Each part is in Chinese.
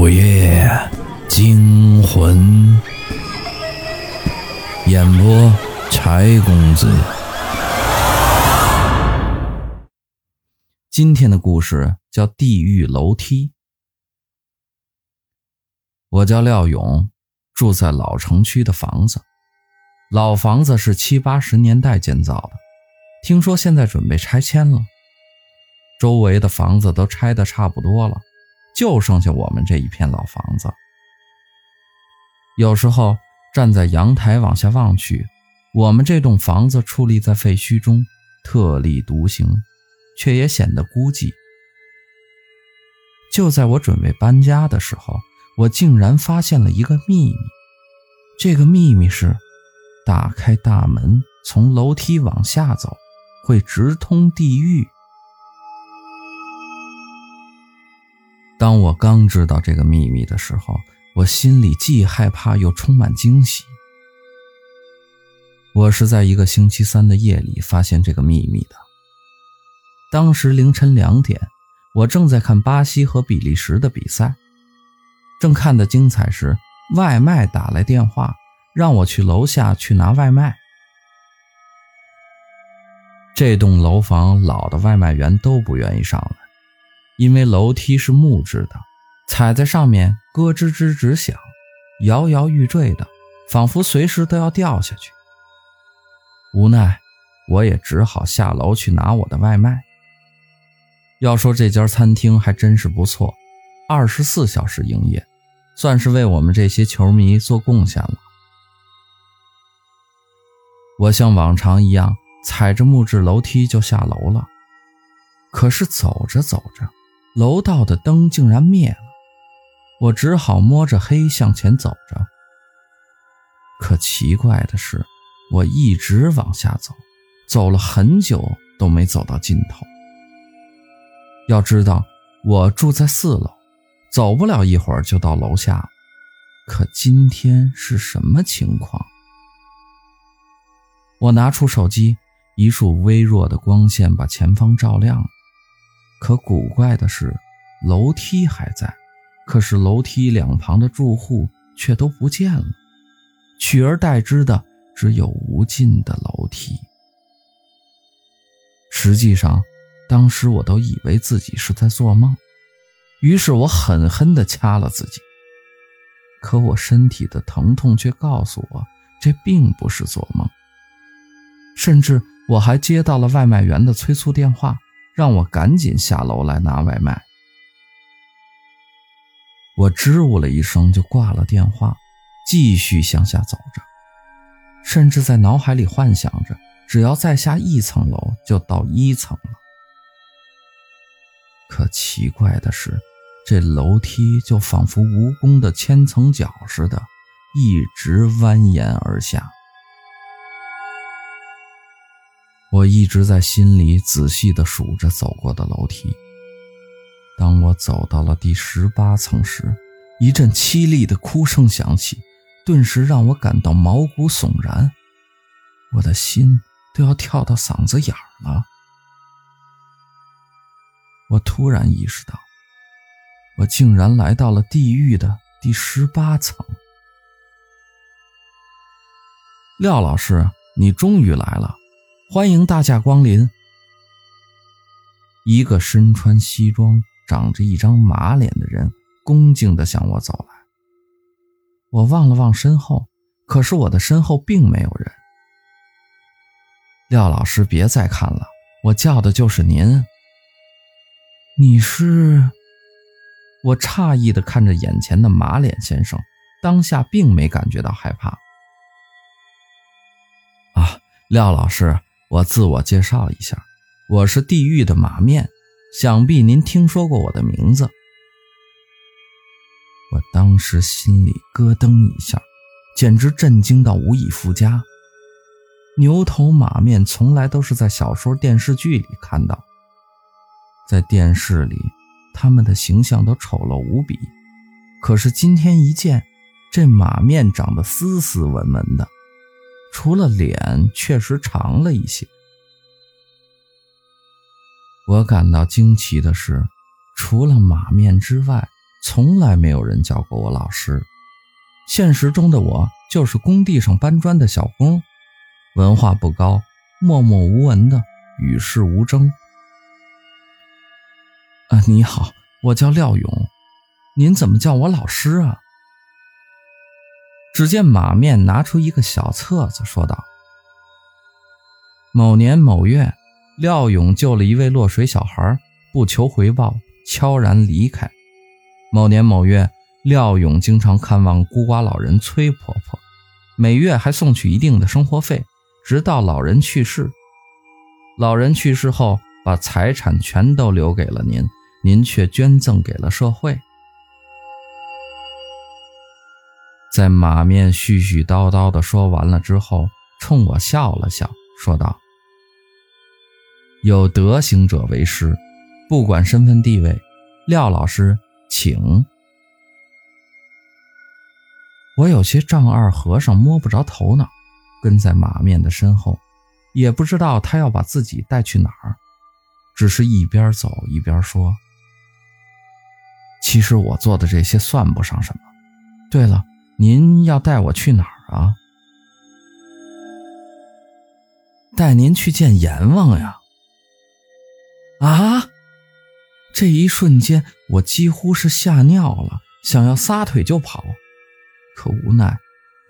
午夜惊魂，演播柴公子。今天的故事叫《地狱楼梯》。我叫廖勇，住在老城区的房子。老房子是七八十年代建造的，听说现在准备拆迁了。周围的房子都拆得差不多了。就剩下我们这一片老房子。有时候站在阳台往下望去，我们这栋房子矗立在废墟中，特立独行，却也显得孤寂。就在我准备搬家的时候，我竟然发现了一个秘密。这个秘密是：打开大门，从楼梯往下走，会直通地狱。当我刚知道这个秘密的时候，我心里既害怕又充满惊喜。我是在一个星期三的夜里发现这个秘密的。当时凌晨两点，我正在看巴西和比利时的比赛，正看得精彩时，外卖打来电话，让我去楼下去拿外卖。这栋楼房老的外卖员都不愿意上来。因为楼梯是木质的，踩在上面咯吱吱直响，摇摇欲坠的，仿佛随时都要掉下去。无奈，我也只好下楼去拿我的外卖。要说这家餐厅还真是不错，二十四小时营业，算是为我们这些球迷做贡献了。我像往常一样踩着木质楼梯就下楼了，可是走着走着。楼道的灯竟然灭了，我只好摸着黑向前走着。可奇怪的是，我一直往下走，走了很久都没走到尽头。要知道，我住在四楼，走不了一会儿就到楼下了。可今天是什么情况？我拿出手机，一束微弱的光线把前方照亮了。可古怪的是，楼梯还在，可是楼梯两旁的住户却都不见了，取而代之的只有无尽的楼梯。实际上，当时我都以为自己是在做梦，于是我狠狠地掐了自己。可我身体的疼痛却告诉我，这并不是做梦。甚至我还接到了外卖员的催促电话。让我赶紧下楼来拿外卖。我支吾了一声就挂了电话，继续向下走着，甚至在脑海里幻想着，只要再下一层楼就到一层了。可奇怪的是，这楼梯就仿佛蜈蚣的千层脚似的，一直蜿蜒而下。我一直在心里仔细地数着走过的楼梯。当我走到了第十八层时，一阵凄厉的哭声响起，顿时让我感到毛骨悚然，我的心都要跳到嗓子眼儿了。我突然意识到，我竟然来到了地狱的第十八层。廖老师，你终于来了。欢迎大驾光临。一个身穿西装、长着一张马脸的人恭敬地向我走来。我望了望身后，可是我的身后并没有人。廖老师，别再看了，我叫的就是您。你是？我诧异地看着眼前的马脸先生，当下并没感觉到害怕。啊，廖老师。我自我介绍一下，我是地狱的马面，想必您听说过我的名字。我当时心里咯噔一下，简直震惊到无以复加。牛头马面从来都是在小说、电视剧里看到，在电视里他们的形象都丑陋无比，可是今天一见，这马面长得斯斯文文的。除了脸确实长了一些，我感到惊奇的是，除了马面之外，从来没有人叫过我老师。现实中的我就是工地上搬砖的小工，文化不高，默默无闻的与世无争。啊，你好，我叫廖勇，您怎么叫我老师啊？只见马面拿出一个小册子，说道：“某年某月，廖勇救了一位落水小孩，不求回报，悄然离开。某年某月，廖勇经常看望孤寡老人崔婆婆，每月还送去一定的生活费，直到老人去世。老人去世后，把财产全都留给了您，您却捐赠给了社会。”在马面絮絮叨叨的说完了之后，冲我笑了笑，说道：“有德行者为师，不管身份地位。廖老师，请。”我有些丈二和尚摸不着头脑，跟在马面的身后，也不知道他要把自己带去哪儿，只是一边走一边说：“其实我做的这些算不上什么。对了。”您要带我去哪儿啊？带您去见阎王呀！啊！这一瞬间，我几乎是吓尿了，想要撒腿就跑，可无奈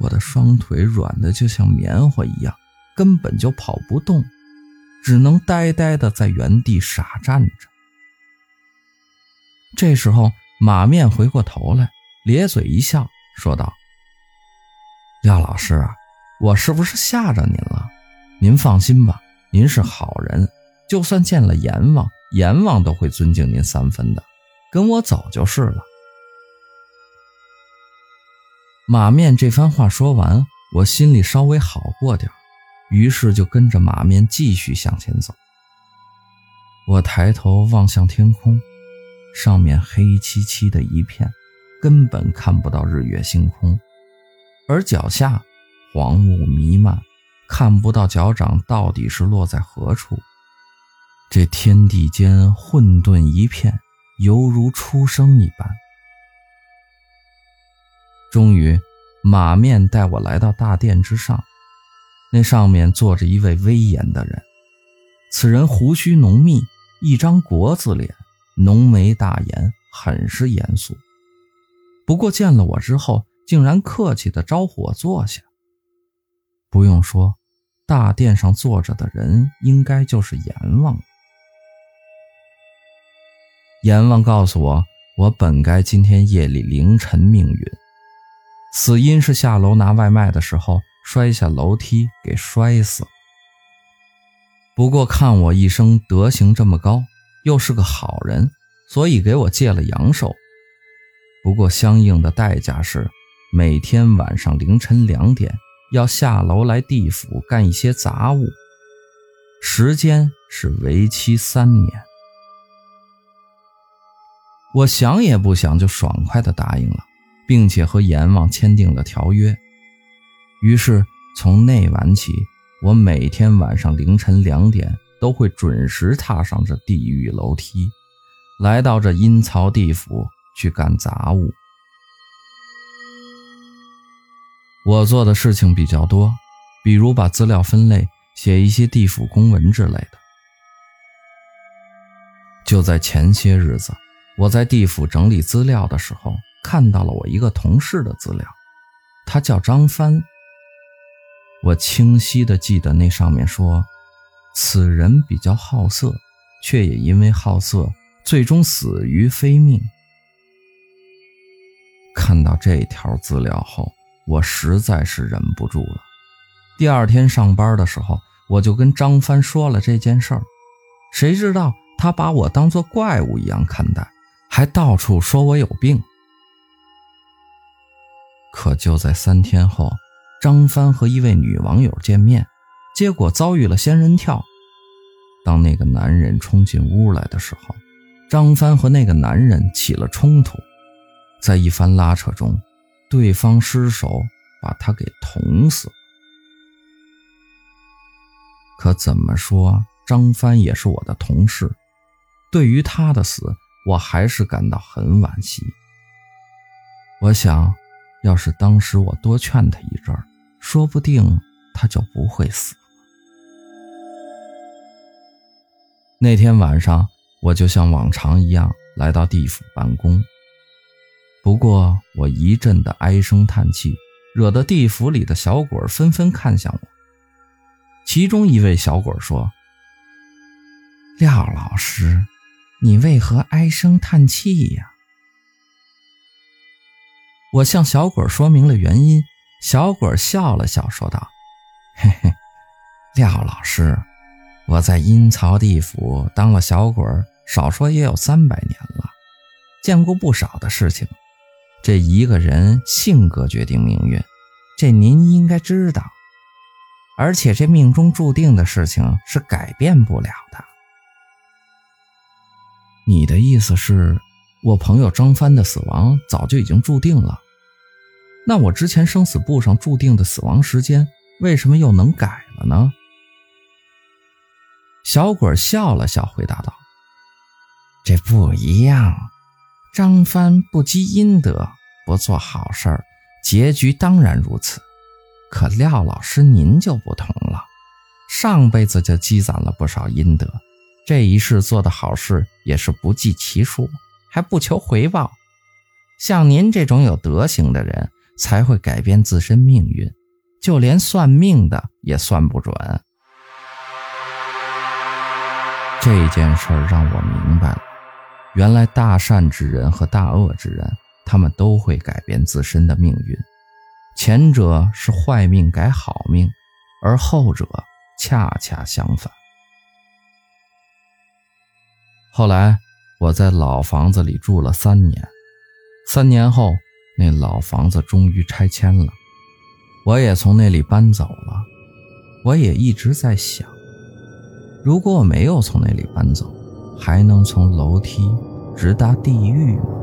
我的双腿软的就像棉花一样，根本就跑不动，只能呆呆的在原地傻站着。这时候，马面回过头来，咧嘴一笑，说道。廖老师，我是不是吓着您了？您放心吧，您是好人，就算见了阎王，阎王都会尊敬您三分的。跟我走就是了。马面这番话说完，我心里稍微好过点于是就跟着马面继续向前走。我抬头望向天空，上面黑漆漆的一片，根本看不到日月星空。而脚下黄雾弥漫，看不到脚掌到底是落在何处。这天地间混沌一片，犹如出生一般。终于，马面带我来到大殿之上，那上面坐着一位威严的人。此人胡须浓密，一张国字脸，浓眉大眼，很是严肃。不过见了我之后，竟然客气的招呼我坐下。不用说，大殿上坐着的人应该就是阎王。阎王告诉我，我本该今天夜里凌晨命运，死因是下楼拿外卖的时候摔下楼梯给摔死。不过看我一生德行这么高，又是个好人，所以给我借了阳寿。不过相应的代价是。每天晚上凌晨两点要下楼来地府干一些杂物，时间是为期三年。我想也不想就爽快地答应了，并且和阎王签订了条约。于是从那晚起，我每天晚上凌晨两点都会准时踏上这地狱楼梯，来到这阴曹地府去干杂物。我做的事情比较多，比如把资料分类，写一些地府公文之类的。就在前些日子，我在地府整理资料的时候，看到了我一个同事的资料，他叫张帆。我清晰的记得那上面说，此人比较好色，却也因为好色，最终死于非命。看到这条资料后。我实在是忍不住了。第二天上班的时候，我就跟张帆说了这件事儿。谁知道他把我当作怪物一样看待，还到处说我有病。可就在三天后，张帆和一位女网友见面，结果遭遇了仙人跳。当那个男人冲进屋来的时候，张帆和那个男人起了冲突，在一番拉扯中。对方失手把他给捅死了。可怎么说，张帆也是我的同事，对于他的死，我还是感到很惋惜。我想，要是当时我多劝他一阵儿，说不定他就不会死了。那天晚上，我就像往常一样来到地府办公。不过，我一阵的唉声叹气，惹得地府里的小鬼纷纷看向我。其中一位小鬼说：“廖老师，你为何唉声叹气呀？”我向小鬼说明了原因，小鬼笑了笑，说道：“嘿嘿，廖老师。”我在阴曹地府当了小鬼，少说也有三百年了，见过不少的事情。这一个人性格决定命运，这您应该知道。而且这命中注定的事情是改变不了的。你的意思是，我朋友张帆的死亡早就已经注定了？那我之前生死簿上注定的死亡时间，为什么又能改了呢？小鬼笑了笑，回答道：“这不一样。张帆不积阴德，不做好事儿，结局当然如此。可廖老师您就不同了，上辈子就积攒了不少阴德，这一世做的好事也是不计其数，还不求回报。像您这种有德行的人，才会改变自身命运，就连算命的也算不准。”这件事让我明白了，原来大善之人和大恶之人，他们都会改变自身的命运。前者是坏命改好命，而后者恰恰相反。后来我在老房子里住了三年，三年后那老房子终于拆迁了，我也从那里搬走了。我也一直在想。如果我没有从那里搬走，还能从楼梯直达地狱吗？